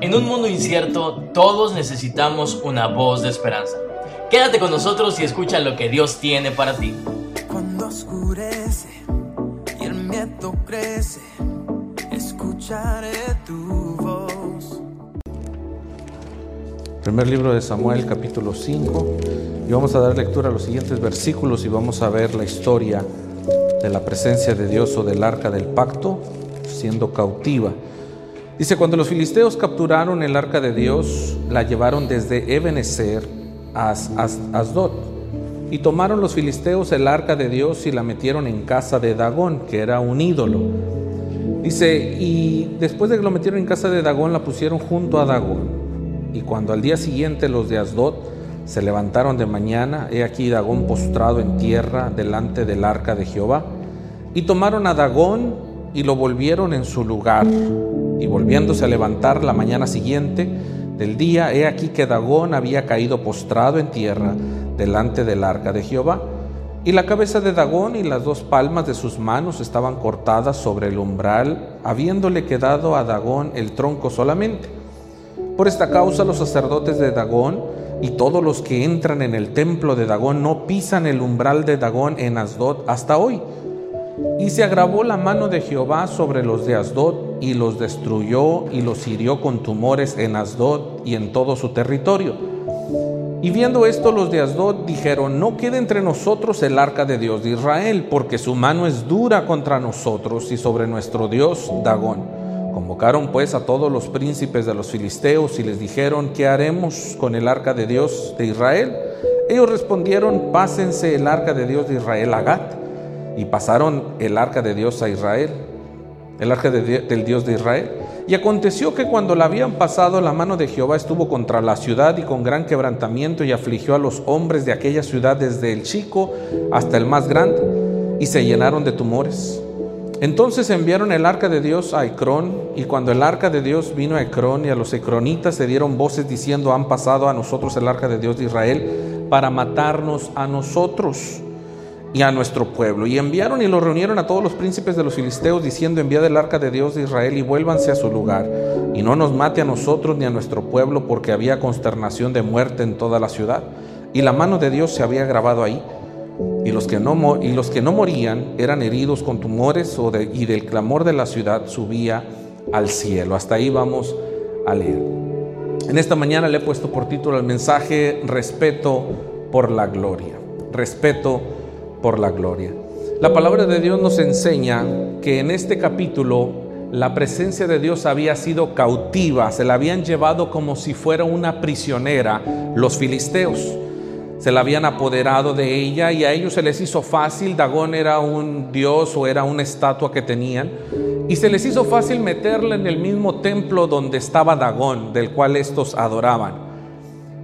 En un mundo incierto, todos necesitamos una voz de esperanza. Quédate con nosotros y escucha lo que Dios tiene para ti. Cuando oscurece y el miedo crece, escucharé tu voz. Primer libro de Samuel, capítulo 5. Y vamos a dar lectura a los siguientes versículos y vamos a ver la historia de la presencia de Dios o del arca del pacto siendo cautiva. Dice, cuando los filisteos capturaron el arca de Dios, la llevaron desde Ebenezer a Asdod. Y tomaron los filisteos el arca de Dios y la metieron en casa de Dagón, que era un ídolo. Dice, y después de que lo metieron en casa de Dagón, la pusieron junto a Dagón. Y cuando al día siguiente los de Asdod se levantaron de mañana, he aquí Dagón postrado en tierra delante del arca de Jehová. Y tomaron a Dagón y lo volvieron en su lugar. Y volviéndose a levantar la mañana siguiente del día, he aquí que Dagón había caído postrado en tierra delante del arca de Jehová. Y la cabeza de Dagón y las dos palmas de sus manos estaban cortadas sobre el umbral, habiéndole quedado a Dagón el tronco solamente. Por esta causa los sacerdotes de Dagón y todos los que entran en el templo de Dagón no pisan el umbral de Dagón en Asdod hasta hoy y se agravó la mano de Jehová sobre los de Asdod y los destruyó y los hirió con tumores en Asdod y en todo su territorio. Y viendo esto los de Asdod dijeron, no quede entre nosotros el arca de Dios de Israel, porque su mano es dura contra nosotros y sobre nuestro Dios Dagón. Convocaron pues a todos los príncipes de los filisteos y les dijeron, ¿qué haremos con el arca de Dios de Israel? Ellos respondieron, pásense el arca de Dios de Israel a Gat y pasaron el arca de Dios a Israel, el arca del Dios de Israel. Y aconteció que cuando la habían pasado, la mano de Jehová estuvo contra la ciudad y con gran quebrantamiento y afligió a los hombres de aquella ciudad desde el chico hasta el más grande, y se llenaron de tumores. Entonces enviaron el arca de Dios a Ecrón, y cuando el arca de Dios vino a Ecrón y a los ecronitas se dieron voces diciendo, han pasado a nosotros el arca de Dios de Israel para matarnos a nosotros y a nuestro pueblo. Y enviaron y lo reunieron a todos los príncipes de los filisteos, diciendo, enviad el arca de Dios de Israel y vuélvanse a su lugar, y no nos mate a nosotros ni a nuestro pueblo, porque había consternación de muerte en toda la ciudad. Y la mano de Dios se había grabado ahí. Y los que no, y los que no morían eran heridos con tumores o de, y del clamor de la ciudad subía al cielo. Hasta ahí vamos a leer. En esta mañana le he puesto por título al mensaje Respeto por la gloria. Respeto por la gloria. La palabra de Dios nos enseña que en este capítulo la presencia de Dios había sido cautiva, se la habían llevado como si fuera una prisionera los filisteos. Se la habían apoderado de ella y a ellos se les hizo fácil, Dagón era un dios o era una estatua que tenían, y se les hizo fácil meterla en el mismo templo donde estaba Dagón, del cual estos adoraban.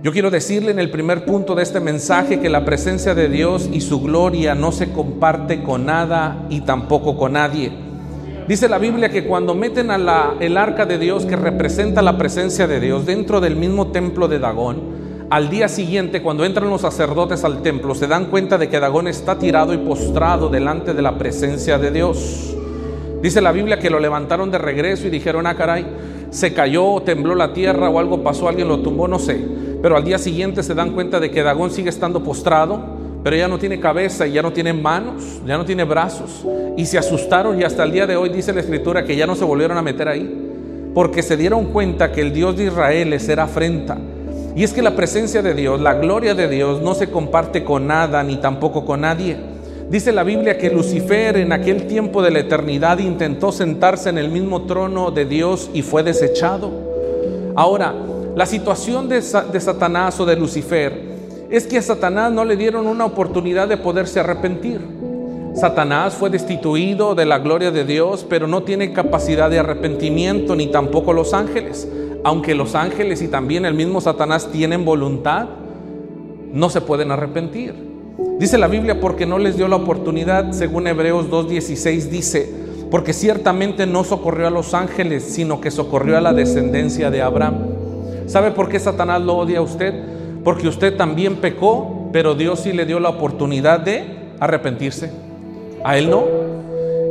Yo quiero decirle en el primer punto de este mensaje que la presencia de Dios y su gloria no se comparte con nada y tampoco con nadie. Dice la Biblia que cuando meten el arca de Dios que representa la presencia de Dios dentro del mismo templo de Dagón, al día siguiente cuando entran los sacerdotes al templo se dan cuenta de que Dagón está tirado y postrado delante de la presencia de Dios. Dice la Biblia que lo levantaron de regreso y dijeron, ah caray, se cayó, tembló la tierra o algo pasó, alguien lo tumbó, no sé. Pero al día siguiente se dan cuenta de que Dagón sigue estando postrado, pero ya no tiene cabeza y ya no tiene manos, ya no tiene brazos. Y se asustaron y hasta el día de hoy dice la escritura que ya no se volvieron a meter ahí, porque se dieron cuenta que el Dios de Israel les era afrenta. Y es que la presencia de Dios, la gloria de Dios no se comparte con nada ni tampoco con nadie. Dice la Biblia que Lucifer en aquel tiempo de la eternidad intentó sentarse en el mismo trono de Dios y fue desechado. Ahora, la situación de, Satanás o de Lucifer es que a Satanás no le dieron una oportunidad de poderse arrepentir. Satanás fue destituido de la gloria de Dios, pero no tiene capacidad de arrepentimiento, ni tampoco los ángeles. Aunque los ángeles y también el mismo Satanás tienen voluntad, no se pueden arrepentir. Dice la Biblia porque no les dio la oportunidad, según Hebreos 2.16 dice, porque ciertamente no socorrió a los ángeles, sino que socorrió a la descendencia de Abraham. ¿Sabe por qué Satanás lo odia a usted? Porque usted también pecó, pero Dios sí le dio la oportunidad de arrepentirse. A él no.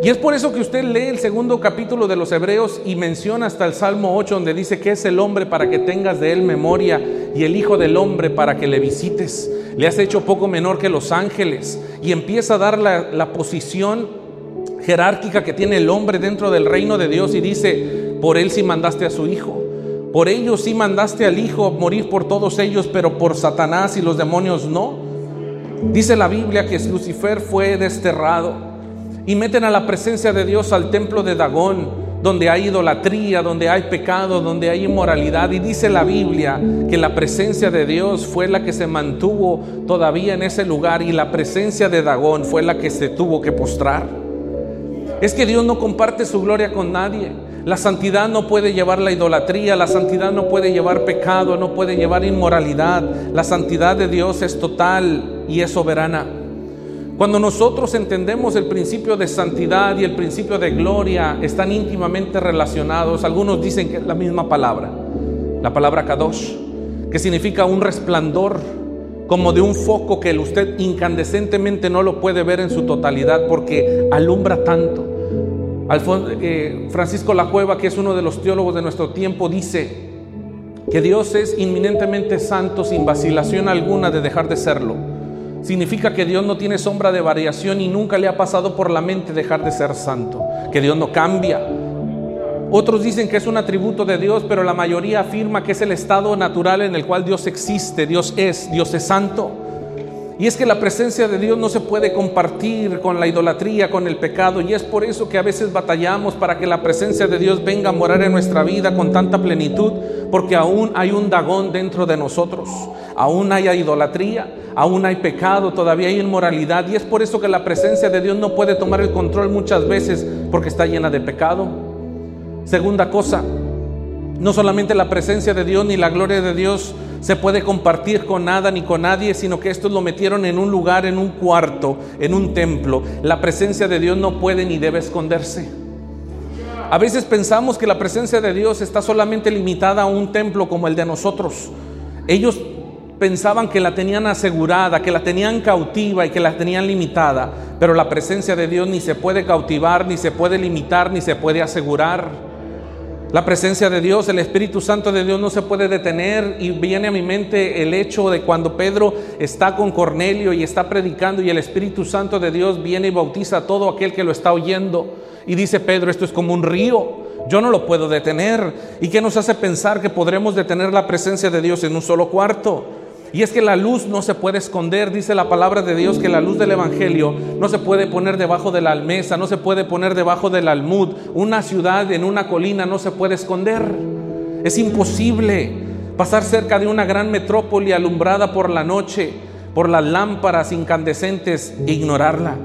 Y es por eso que usted lee el segundo capítulo de los Hebreos y menciona hasta el Salmo 8 donde dice que es el hombre para que tengas de él memoria y el Hijo del Hombre para que le visites. Le has hecho poco menor que los ángeles y empieza a dar la, posición jerárquica que tiene el hombre dentro del reino de Dios y dice, por él sí mandaste a su Hijo. Por ellos sí mandaste al Hijo morir por todos ellos, pero por Satanás y los demonios no. Dice la Biblia que Lucifer fue desterrado y meten a la presencia de Dios al templo de Dagón, donde hay idolatría, donde hay pecado, donde hay inmoralidad. Y dice la Biblia que la presencia de Dios fue la que se mantuvo todavía en ese lugar y la presencia de Dagón fue la que se tuvo que postrar. Es que Dios no comparte su gloria con nadie. La santidad no puede llevar la idolatría, la santidad no puede llevar pecado, no puede llevar inmoralidad. La santidad de Dios es total y es soberana. Cuando nosotros entendemos el principio de santidad y el principio de gloria están íntimamente relacionados, algunos dicen que es la misma palabra, la palabra kadosh, que significa un resplandor como de un foco que usted incandescentemente no lo puede ver en su totalidad porque alumbra tanto. Eh, Francisco La Cueva, que es uno de los teólogos de nuestro tiempo, dice que Dios es inminentemente santo sin vacilación alguna de dejar de serlo significa que Dios no tiene sombra de variación y nunca le ha pasado por la mente dejar de ser santo, que Dios no cambia. Otros dicen que es un atributo de Dios, pero la mayoría afirma que es el estado natural en el cual Dios existe, Dios es, Dios es santo. Y es que la presencia de Dios no se puede compartir con la idolatría, con el pecado, y es por eso que a veces batallamos para que la presencia de Dios venga a morar en nuestra vida con tanta plenitud, porque aún hay un dagón dentro de nosotros, aún hay idolatría, aún hay pecado, todavía hay inmoralidad y es por eso que la presencia de Dios no puede tomar el control muchas veces porque está llena de pecado. Segunda cosa, no solamente la presencia de Dios ni la gloria de Dios se puede compartir con nada ni con nadie, sino que estos lo metieron en un lugar, en un cuarto, en un templo. La presencia de Dios no puede ni debe esconderse. A veces pensamos que la presencia de Dios está solamente limitada a un templo como el de nosotros. Ellos pensaban que la tenían asegurada, que la tenían cautiva y que la tenían limitada, pero la presencia de Dios ni se puede cautivar, ni se puede limitar, ni se puede asegurar. La presencia de Dios, el Espíritu Santo de Dios no se puede detener y viene a mi mente el hecho de cuando Pedro está con Cornelio y está predicando y el Espíritu Santo de Dios viene y bautiza a todo aquel que lo está oyendo. Y dice Pedro, esto es como un río, yo no lo puedo detener. ¿Y qué nos hace pensar que podremos detener la presencia de Dios en un solo cuarto? Y es que la luz no se puede esconder, dice la palabra de Dios, que la luz del Evangelio no se puede poner debajo de la almesa, no se puede poner debajo del almud. Una ciudad en una colina no se puede esconder. Es imposible pasar cerca de una gran metrópoli alumbrada por la noche, por las lámparas incandescentes e ignorarla.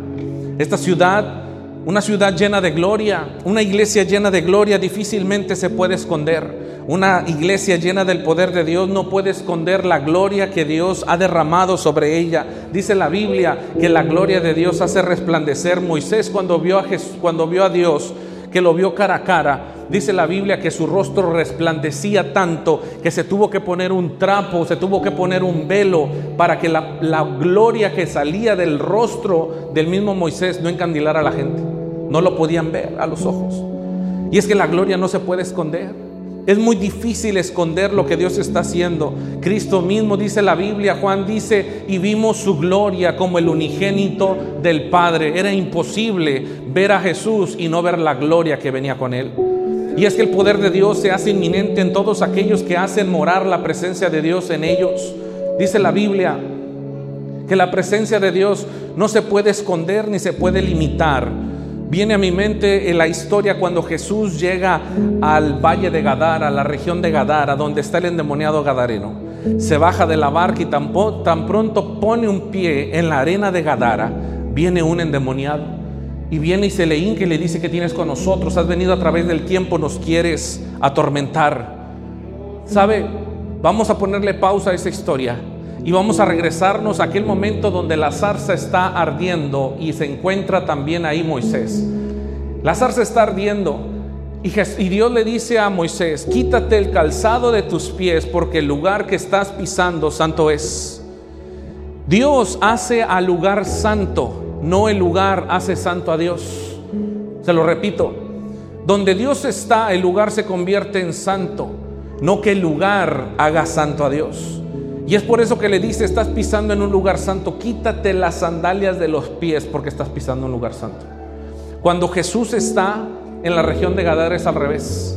Esta ciudad, una ciudad llena de gloria, una iglesia llena de gloria, difícilmente se puede esconder. Una iglesia llena del poder de Dios no puede esconder la gloria que Dios ha derramado sobre ella. Dice la Biblia que la gloria de Dios hace resplandecer. Moisés cuando vio a, cuando vio a Dios, que lo vio cara a cara, dice la Biblia que su rostro resplandecía tanto que se tuvo que poner un trapo, se tuvo que poner un velo para que la, la gloria que salía del rostro del mismo Moisés no encandilara a la gente. No lo podían ver a los ojos. Y es que la gloria no se puede esconder. Es muy difícil esconder lo que Dios está haciendo. Cristo mismo dice la Biblia, Juan dice, y vimos su gloria como el unigénito del Padre. Era imposible ver a Jesús y no ver la gloria que venía con él. Y es que el poder de Dios se hace inminente en todos aquellos que hacen morar la presencia de Dios en ellos. Dice la Biblia que la presencia de Dios no se puede esconder ni se puede limitar. Viene a mi mente la historia cuando Jesús llega al valle de Gadara, a la región de Gadara, donde está el endemoniado Gadareno. Se baja de la barca y tan, pronto pone un pie en la arena de Gadara, viene un endemoniado. Y viene y se le hinca le dice que tienes con nosotros, has venido a través del tiempo, nos quieres atormentar. ¿Sabe? Vamos a ponerle pausa a esa historia y vamos a regresarnos a aquel momento donde la zarza está ardiendo y se encuentra también ahí Moisés. La zarza está ardiendo y, Dios le dice a Moisés, quítate el calzado de tus pies porque el lugar que estás pisando santo es. Dios hace al lugar santo, no el lugar hace santo a Dios. Se lo repito, donde Dios está, el lugar se convierte en santo, no que el lugar haga santo a Dios. Y es por eso que le dice, estás pisando en un lugar santo, quítate las sandalias de los pies porque estás pisando en un lugar santo. Cuando Jesús está en la región de Gadara es al revés.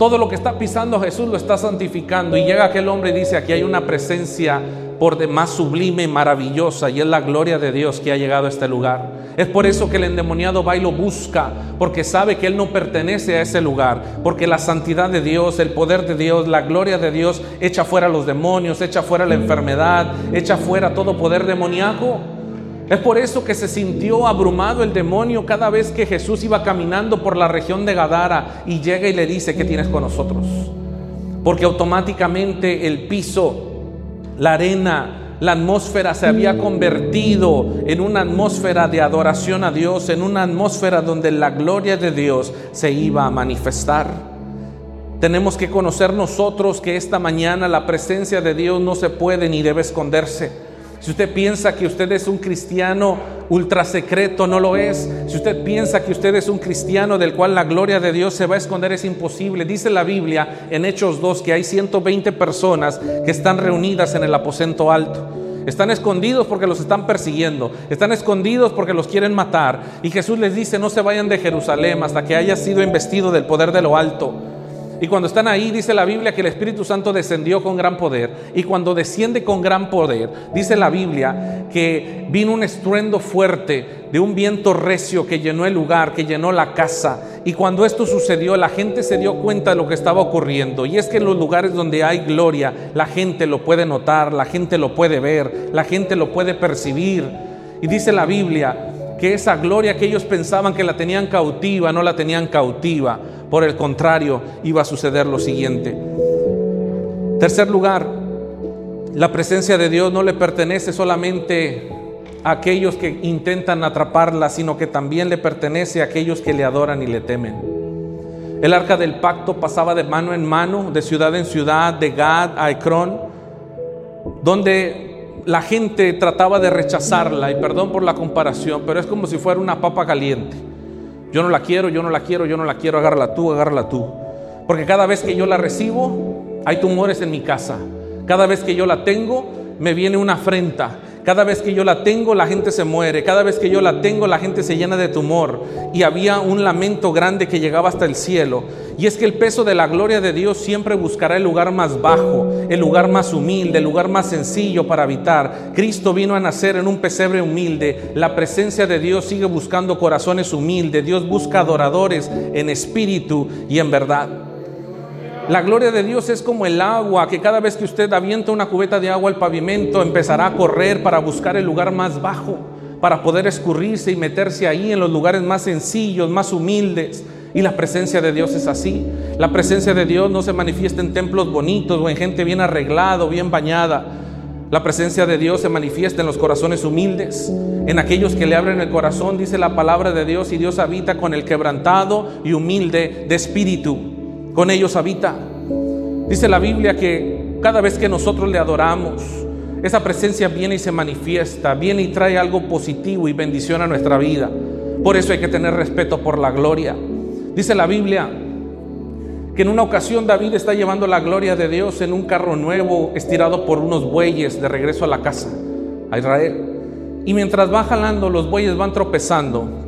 Todo lo que está pisando Jesús lo está santificando y llega aquel hombre y dice, aquí hay una presencia por demás sublime y maravillosa y es la gloria de Dios que ha llegado a este lugar. Es por eso que el endemoniado va y lo busca, porque sabe que él no pertenece a ese lugar, porque la santidad de Dios, el poder de Dios, la gloria de Dios echa fuera los demonios, echa fuera la enfermedad, echa fuera todo poder demoníaco. Es por eso que se sintió abrumado el demonio cada vez que Jesús iba caminando por la región de Gadara y llega y le dice, ¿qué tienes con nosotros? Porque automáticamente el piso la arena, la atmósfera se había convertido en una atmósfera de adoración a Dios, en una atmósfera donde la gloria de Dios se iba a manifestar. Tenemos que conocer nosotros que esta mañana la presencia de Dios no se puede ni debe esconderse. Si usted piensa que usted es un cristiano ultra secreto, no lo es. Si usted piensa que usted es un cristiano del cual la gloria de Dios se va a esconder, es imposible. Dice la Biblia en Hechos 2 que hay 120 personas que están reunidas en el aposento alto. Están escondidos porque los están persiguiendo. Están escondidos porque los quieren matar. Y Jesús les dice, no se vayan de Jerusalén hasta que haya sido investido del poder de lo alto. Y cuando están ahí, dice la Biblia que el Espíritu Santo descendió con gran poder. Y cuando desciende con gran poder, dice la Biblia que vino un estruendo fuerte de un viento recio que llenó el lugar, que llenó la casa. Y cuando esto sucedió, la gente se dio cuenta de lo que estaba ocurriendo. Y es que en los lugares donde hay gloria, la gente lo puede notar, la gente lo puede ver, la gente lo puede percibir. Y dice la Biblia que esa gloria que ellos pensaban que la tenían cautiva, no la tenían cautiva por el contrario, iba a suceder lo siguiente. Tercer lugar, la presencia de Dios no le pertenece solamente a aquellos que intentan atraparla, sino que también le pertenece a aquellos que le adoran y le temen. El arca del pacto pasaba de mano en mano, de ciudad en ciudad, de Gad a Ecrón, donde la gente trataba de rechazarla, y perdón por la comparación, pero es como si fuera una papa caliente. Yo no la quiero, yo no la quiero, yo no la quiero, agárrala tú, agárrala tú. Porque cada vez que yo la recibo, hay tumores en mi casa. Cada vez que yo la tengo, me viene una afrenta. Cada vez que yo la tengo, la gente se muere. Cada vez que yo la tengo, la gente se llena de tumor. Y había un lamento grande que llegaba hasta el cielo. Y es que el peso de la gloria de Dios siempre buscará el lugar más bajo, el lugar más humilde, el lugar más sencillo para habitar. Cristo vino a nacer en un pesebre humilde. La presencia de Dios sigue buscando corazones humildes. Dios busca adoradores en espíritu y en verdad. La gloria de Dios es como el agua, que cada vez que usted avienta una cubeta de agua al pavimento, empezará a correr para buscar el lugar más bajo, para poder escurrirse y meterse ahí en los lugares más sencillos, más humildes. Y la presencia de Dios es así. La presencia de Dios no se manifiesta en templos bonitos o en gente bien arreglada o bien bañada. La presencia de Dios se manifiesta en los corazones humildes, en aquellos que le abren el corazón, dice la palabra de Dios, y Dios habita con el quebrantado y humilde de espíritu con ellos habita. Dice la Biblia que cada vez que nosotros le adoramos, esa presencia viene y se manifiesta, viene y trae algo positivo y bendición a nuestra vida. Por eso hay que tener respeto por la gloria. Dice la Biblia que en una ocasión David está llevando la gloria de Dios en un carro nuevo estirado por unos bueyes de regreso a la casa, a Israel. Y mientras va jalando, los bueyes van tropezando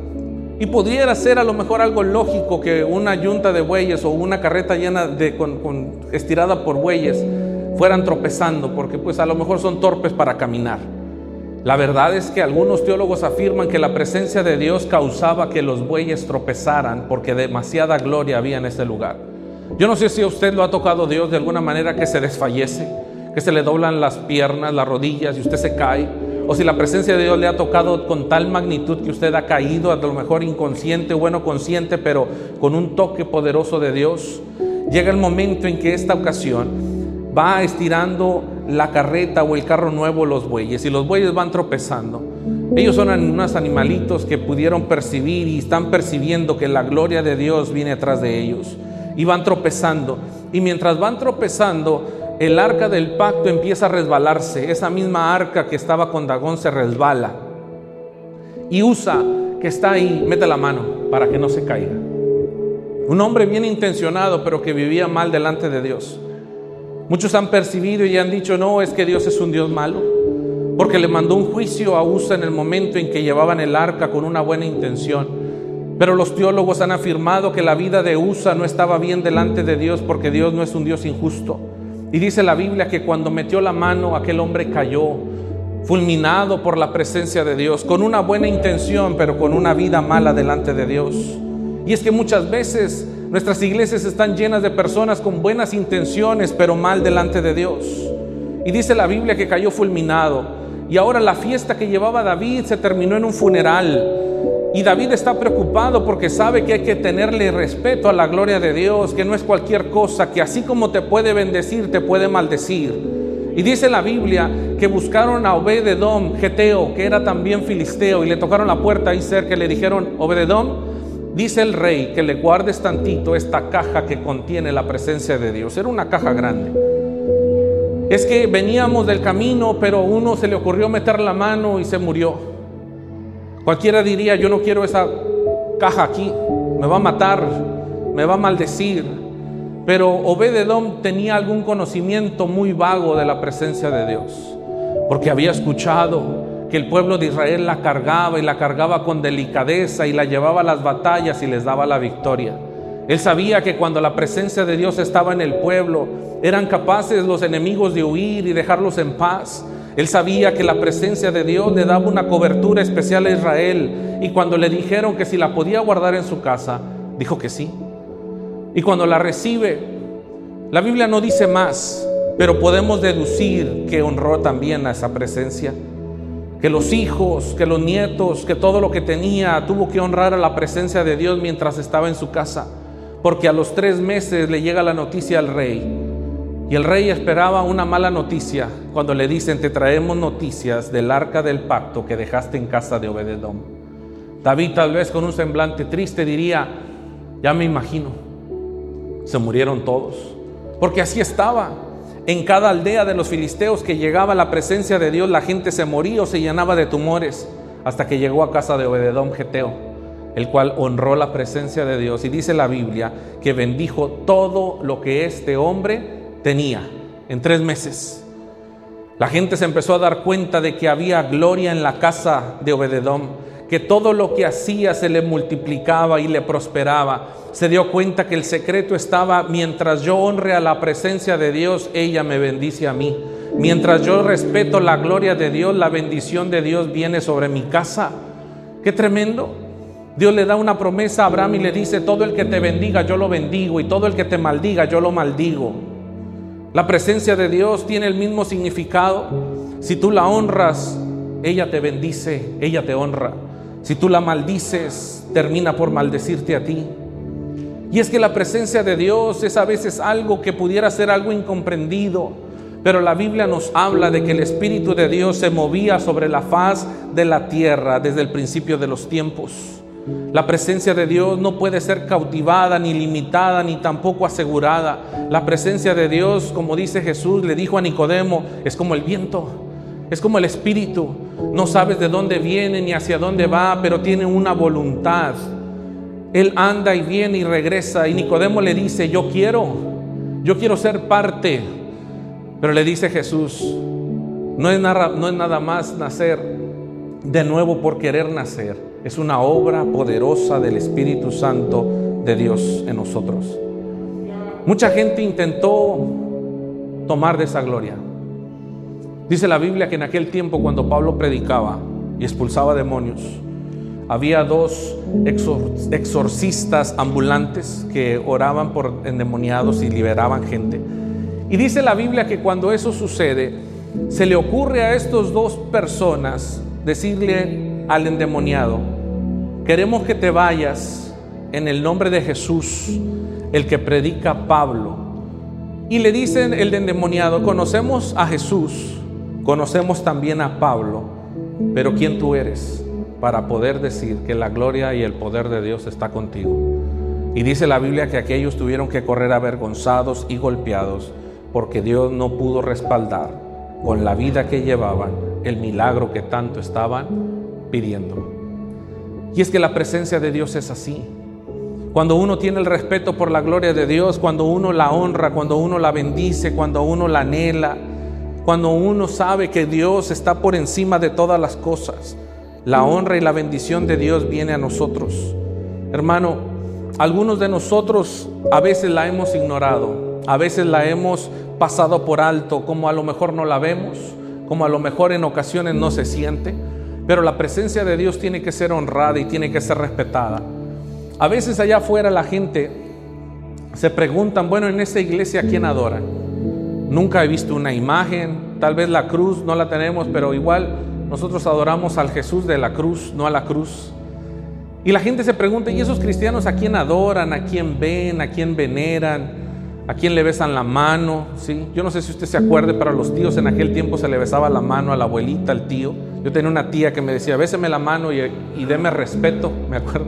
y pudiera ser a lo mejor algo lógico que una yunta de bueyes o una carreta llena de con, estirada por bueyes fueran tropezando, porque pues a lo mejor son torpes para caminar. La verdad es que algunos teólogos afirman que la presencia de Dios causaba que los bueyes tropezaran porque demasiada gloria había en ese lugar. Yo no sé si a usted lo ha tocado Dios de alguna manera que se desfallece, que se le doblan las piernas, las rodillas y usted se cae o si la presencia de Dios le ha tocado con tal magnitud que usted ha caído, a lo mejor inconsciente, bueno, consciente, pero con un toque poderoso de Dios, llega el momento en que esta ocasión va estirando la carreta o el carro nuevo los bueyes y los bueyes van tropezando. Ellos son unos animalitos que pudieron percibir y están percibiendo que la gloria de Dios viene atrás de ellos y van tropezando. Y mientras van tropezando, el arca del pacto empieza a resbalarse. Esa misma arca que estaba con Dagón se resbala. Y Usa, que está ahí, mete la mano. para que no se caiga. Un hombre bien intencionado, pero que vivía mal delante de Dios. Muchos han percibido y han dicho, no, es que Dios es un Dios malo, porque le mandó un juicio a Usa en el momento en que llevaban el arca con una buena intención. Pero los teólogos han afirmado que la vida de Usa no estaba bien delante de Dios porque Dios no es un Dios injusto. Y dice la Biblia que cuando metió la mano aquel hombre cayó, fulminado por la presencia de Dios, con una buena intención, pero con una vida mala delante de Dios. Y es que muchas veces nuestras iglesias están llenas de personas con buenas intenciones, pero mal delante de Dios. Y dice la Biblia que cayó fulminado. Y ahora la fiesta que llevaba David se terminó en un funeral. Y David está preocupado porque sabe que hay que tenerle respeto a la gloria de Dios, que no es cualquier cosa, que así como te puede bendecir, te puede maldecir. Y dice la Biblia que buscaron a Obededom, Geteo, que era también filisteo, y le tocaron la puerta ahí cerca y le dijeron, Obededom, dice el rey que le guardes tantito esta caja que contiene la presencia de Dios. Era una caja grande. Es que veníamos del camino, pero uno se le ocurrió meter la mano y se murió. Cualquiera diría, yo no quiero esa caja aquí, me va a matar, me va a maldecir. Pero Obededom tenía algún conocimiento muy vago de la presencia de Dios, porque había escuchado que el pueblo de Israel la cargaba y la cargaba con delicadeza y la llevaba a las batallas y les daba la victoria. Él sabía que cuando la presencia de Dios estaba en el pueblo, eran capaces los enemigos de huir y dejarlos en paz. Él sabía que la presencia de Dios le daba una cobertura especial a Israel y cuando le dijeron que si la podía guardar en su casa, dijo que sí. Y cuando la recibe, la Biblia no dice más, pero podemos deducir que honró también a esa presencia. Que los hijos, que los nietos, que todo lo que tenía tuvo que honrar a la presencia de Dios mientras estaba en su casa. Porque a los tres meses le llega la noticia al rey. Y el rey esperaba una mala noticia cuando le dicen, te traemos noticias del arca del pacto que dejaste en casa de Obededom. David tal vez con un semblante triste diría, ya me imagino, se murieron todos. Porque así estaba. En cada aldea de los filisteos que llegaba la presencia de Dios, la gente se moría o se llenaba de tumores, hasta que llegó a casa de Obededón Geteo, el cual honró la presencia de Dios. Y dice la Biblia que bendijo todo lo que este hombre tenía en tres meses. La gente se empezó a dar cuenta de que había gloria en la casa de Obededón que todo lo que hacía se le multiplicaba y le prosperaba. Se dio cuenta que el secreto estaba, mientras yo honre a la presencia de Dios, ella me bendice a mí. Mientras yo respeto la gloria de Dios, la bendición de Dios viene sobre mi casa. Qué tremendo. Dios le da una promesa a Abraham y le dice, todo el que te bendiga, yo lo bendigo, y todo el que te maldiga, yo lo maldigo. La presencia de Dios tiene el mismo significado. Si tú la honras, ella te bendice, ella te honra. Si tú la maldices, termina por maldecirte a ti. Y es que la presencia de Dios es a veces algo que pudiera ser algo incomprendido, pero la Biblia nos habla de que el Espíritu de Dios se movía sobre la faz de la tierra desde el principio de los tiempos. La presencia de Dios no puede ser cautivada, ni limitada, ni tampoco asegurada. La presencia de Dios, como dice Jesús, le dijo a Nicodemo, es como el viento, es como el Espíritu. No sabes de dónde viene ni hacia dónde va, pero tiene una voluntad. Él anda y viene y regresa. Y Nicodemo le dice, yo quiero, yo quiero ser parte. Pero le dice Jesús, no es nada, no es nada más nacer de nuevo por querer nacer. Es una obra poderosa del Espíritu Santo de Dios en nosotros. Mucha gente intentó tomar de esa gloria. Dice la Biblia que en aquel tiempo cuando Pablo predicaba y expulsaba demonios, había dos exorcistas ambulantes que oraban por endemoniados y liberaban gente. Y dice la Biblia que cuando eso sucede, se le ocurre a estos dos personas decirle al endemoniado, queremos que te vayas en el nombre de Jesús, el que predica Pablo. Y le dicen el endemoniado, conocemos a Jesús, Conocemos también a Pablo, pero ¿quién tú eres para poder decir que la gloria y el poder de Dios está contigo? Y dice la Biblia que aquellos tuvieron que correr avergonzados y golpeados porque Dios no pudo respaldar con la vida que llevaban el milagro que tanto estaban pidiendo. Y es que la presencia de Dios es así. Cuando uno tiene el respeto por la gloria de Dios, cuando uno la honra, cuando uno la bendice, cuando uno la anhela, cuando uno sabe que Dios está por encima de todas las cosas, la honra y la bendición de Dios viene a nosotros. Hermano, algunos de nosotros a veces la hemos ignorado, a veces la hemos pasado por alto, como a lo mejor no la vemos, como a lo mejor en ocasiones no se siente, pero la presencia de Dios tiene que ser honrada y tiene que ser respetada. A veces allá afuera la gente se preguntan, bueno, en esta iglesia ¿quién adora? Nunca he visto una imagen, tal vez la cruz no la tenemos, pero igual nosotros adoramos al Jesús de la cruz, no a la cruz. Y la gente se pregunta, ¿y esos cristianos a quién adoran, a quién ven, a quién veneran? ¿A quién le besan la mano? ¿Sí? Yo no sé si usted se acuerde, pero a los tíos en aquel tiempo se le besaba la mano a la abuelita, al tío. Yo tenía una tía que me decía, béseme la mano y, y deme respeto, me acuerdo.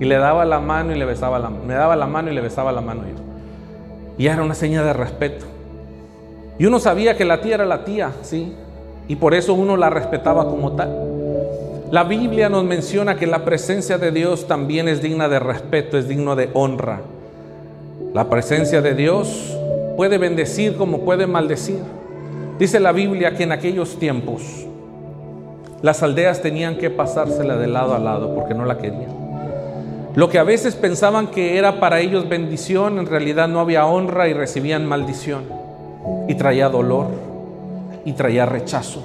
Y le daba la mano y le besaba la Me daba la mano y le besaba la mano yo. Y era una señal de respeto. Y uno sabía que la tía era la tía, ¿sí? Y por eso uno la respetaba como tal. La Biblia nos menciona que la presencia de Dios también es digna de respeto, es digno de honra. La presencia de Dios puede bendecir como puede maldecir. Dice la Biblia que en aquellos tiempos las aldeas tenían que pasársela de lado a lado porque no la querían. Lo que a veces pensaban que era para ellos bendición, en realidad no había honra y recibían maldición. Y traía dolor y traía rechazo.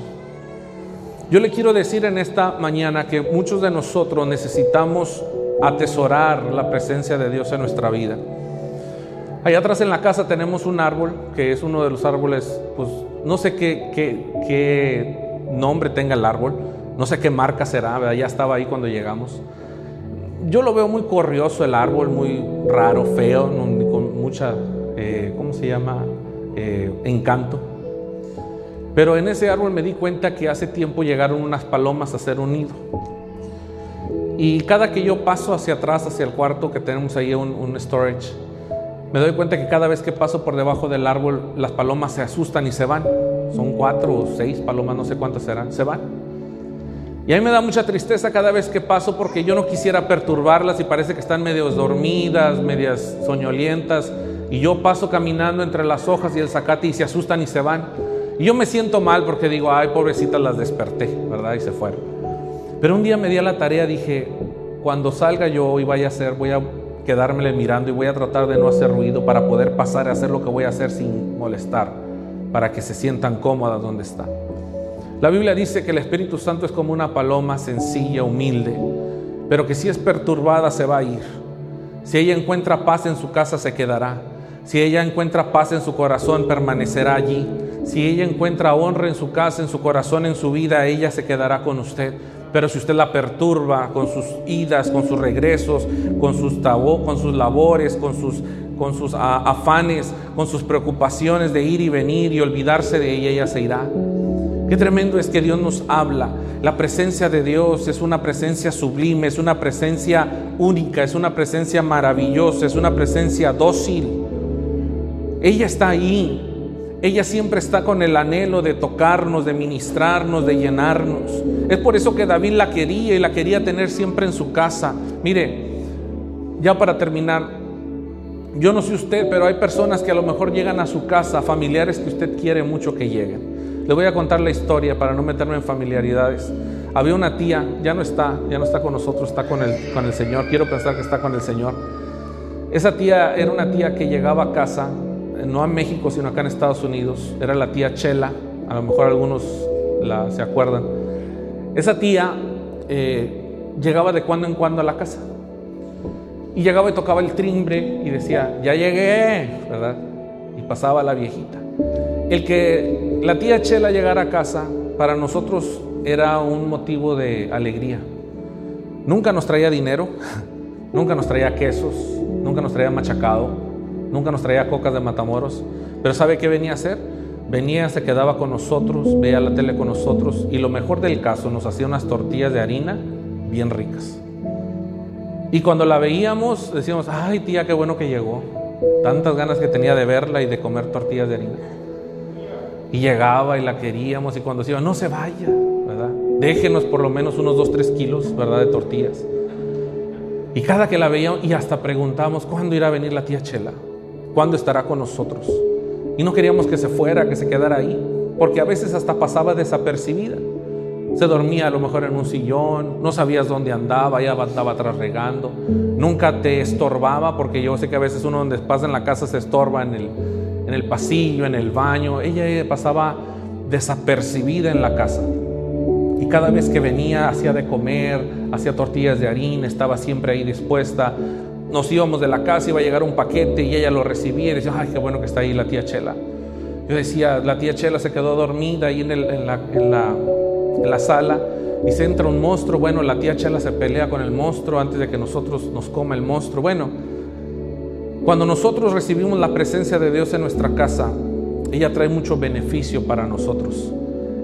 Yo le quiero decir en esta mañana que muchos de nosotros necesitamos atesorar la presencia de Dios en nuestra vida. Allá atrás en la casa tenemos un árbol, que es uno de los árboles, pues no sé qué, nombre tenga el árbol, no sé qué marca será, ya estaba ahí cuando llegamos. Yo lo veo muy corrioso el árbol, muy raro, feo, con mucha, eh, ¿cómo se llama? Eh, encanto. Pero en ese árbol me di cuenta que hace tiempo llegaron unas palomas a hacer un nido. Y cada que yo paso hacia atrás, hacia el cuarto que tenemos ahí un storage, me doy cuenta que cada vez que paso por debajo del árbol, las palomas se asustan y se van. Son cuatro o seis palomas, no sé cuántas serán, se van. Y a mí me da mucha tristeza cada vez que paso porque yo no quisiera perturbarlas y parece que están medio dormidas, medias soñolientas. Y yo paso caminando entre las hojas y el zacate y se asustan y se van. Y yo me siento mal porque digo, ay, pobrecitas las desperté, ¿verdad? Y se fueron. Pero un día me di a la tarea, dije, cuando salga yo y vaya a hacer, voy a quedármele mirando y voy a tratar de no hacer ruido para poder pasar a hacer lo que voy a hacer sin molestar, para que se sientan cómodas donde están. La Biblia dice que el Espíritu Santo es como una paloma sencilla, humilde, pero que si es perturbada se va a ir. Si ella encuentra paz en su casa se quedará. Si ella encuentra paz en su corazón permanecerá allí. Si ella encuentra honra en su casa, en su corazón, en su vida, ella se quedará con usted. Pero si usted la perturba con sus idas, con sus regresos, con sus, tabó, con sus labores, con sus, con sus afanes, con sus preocupaciones de ir y venir y olvidarse de ella, ella se irá. Qué tremendo es que Dios nos habla. La presencia de Dios es una presencia sublime, es una presencia única, es una presencia maravillosa, es una presencia dócil. Ella está ahí, ella siempre está con el anhelo de tocarnos, de ministrarnos, de llenarnos. Es por eso que David la quería y la quería tener siempre en su casa. Mire, ya para terminar, yo no sé usted, pero hay personas que a lo mejor llegan a su casa, familiares que usted quiere mucho que lleguen. Le voy a contar la historia para no meterme en familiaridades. Había una tía, ya no está, ya no está con nosotros, está con el, con el Señor. Quiero pensar que está con el Señor. Esa tía era una tía que llegaba a casa no a México, sino acá en Estados Unidos. Era la tía Chela, a lo mejor algunos la, se acuerdan. Esa tía eh, llegaba de cuando en cuando a la casa. Y llegaba y tocaba el timbre y decía, ya llegué, ¿verdad? Y pasaba la viejita. El que la tía Chela llegara a casa, para nosotros era un motivo de alegría. Nunca nos traía dinero, nunca nos traía quesos, nunca nos traía machacado, Nunca nos traía cocas de Matamoros. Pero ¿sabe qué venía a hacer? Venía, se quedaba con nosotros, veía la tele con nosotros y lo mejor del caso, nos hacía unas tortillas de harina bien ricas. Y cuando la veíamos, decíamos, ay tía, qué bueno que llegó. Tantas ganas que tenía de verla y de comer tortillas de harina. Y llegaba y la queríamos y cuando decía, no se vaya, ¿verdad? Déjenos por lo menos unos 2, 3 kilos, ¿verdad? De tortillas. Y cada que la veíamos, y hasta preguntamos, ¿cuándo irá a venir la tía Chela? ¿Cuándo estará con nosotros? Y no queríamos que se fuera, que se quedara ahí, porque a veces hasta pasaba desapercibida. Se dormía a lo mejor en un sillón, no sabías dónde andaba, ya andaba atrás regando. Nunca te estorbaba, porque yo sé que a veces uno donde pasa en la casa se estorba en el, en el pasillo, en el baño. Ella pasaba desapercibida en la casa. Y cada vez que venía, hacía de comer, hacía tortillas de harina, estaba siempre ahí dispuesta. Nos íbamos de la casa, iba a llegar un paquete y ella lo recibía y decía, ay, qué bueno que está ahí la tía Chela. Yo decía, la tía Chela se quedó dormida ahí en, en, la, en, la, en la sala y se entra un monstruo. Bueno, la tía Chela se pelea con el monstruo antes de que nosotros nos coma el monstruo. Bueno, cuando nosotros recibimos la presencia de Dios en nuestra casa, ella trae mucho beneficio para nosotros.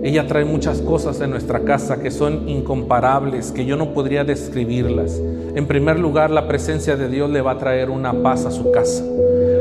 Ella trae muchas cosas en nuestra casa que son incomparables, que yo no podría describirlas. En primer lugar, la presencia de Dios le va a traer una paz a su casa.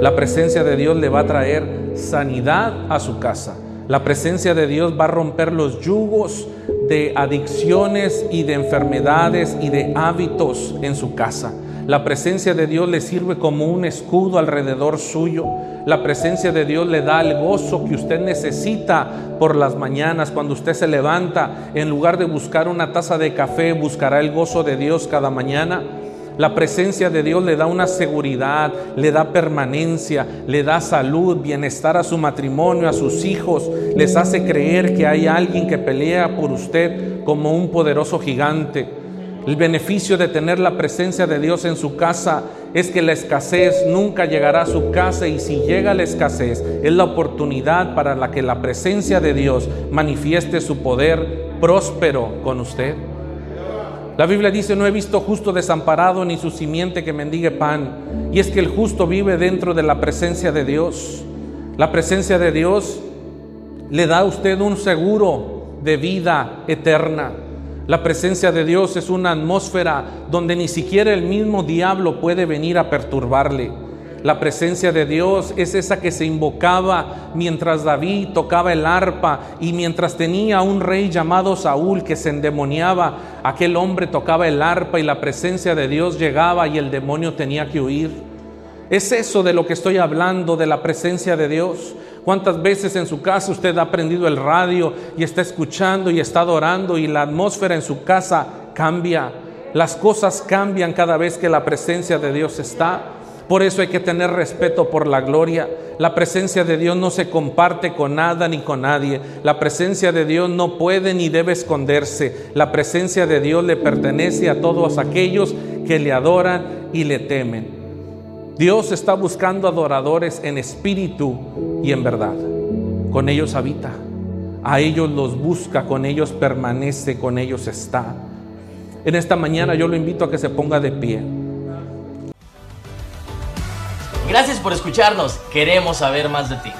La presencia de Dios le va a traer sanidad a su casa. La presencia de Dios va a romper los yugos de adicciones y de enfermedades y de hábitos en su casa. La presencia de Dios le sirve como un escudo alrededor suyo. La presencia de Dios le da el gozo que usted necesita por las mañanas. Cuando usted se levanta, en lugar de buscar una taza de café, buscará el gozo de Dios cada mañana. La presencia de Dios le da una seguridad, le da permanencia, le da salud, bienestar a su matrimonio, a sus hijos. Les hace creer que hay alguien que pelea por usted como un poderoso gigante. El beneficio de tener la presencia de Dios en su casa es que la escasez nunca llegará a su casa y si llega la escasez es la oportunidad para la que la presencia de Dios manifieste su poder próspero con usted. La Biblia dice, no he visto justo desamparado ni su simiente que mendigue pan. Y es que el justo vive dentro de la presencia de Dios. La presencia de Dios le da a usted un seguro de vida eterna. La presencia de Dios es una atmósfera donde ni siquiera el mismo diablo puede venir a perturbarle. La presencia de Dios es esa que se invocaba mientras David tocaba el arpa y mientras tenía un rey llamado Saúl que se endemoniaba, aquel hombre tocaba el arpa y la presencia de Dios llegaba y el demonio tenía que huir. Es eso de lo que estoy hablando, de la presencia de Dios. ¿Cuántas veces en su casa usted ha prendido el radio y está escuchando y está adorando y la atmósfera en su casa cambia? Las cosas cambian cada vez que la presencia de Dios está. Por eso hay que tener respeto por la gloria. La presencia de Dios no se comparte con nada ni con nadie. La presencia de Dios no puede ni debe esconderse. La presencia de Dios le pertenece a todos aquellos que le adoran y le temen. Dios está buscando adoradores en espíritu y en verdad. Con ellos habita. A ellos los busca, con ellos permanece, con ellos está. En esta mañana yo lo invito a que se ponga de pie. Gracias por escucharnos. Queremos saber más de ti.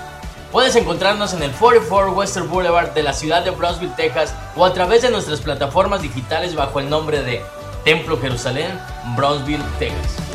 Puedes encontrarnos en el 44 Western Boulevard de la ciudad de Brownsville, Texas, o a través de nuestras plataformas digitales bajo el nombre de Templo Jerusalén, Brownsville, Texas.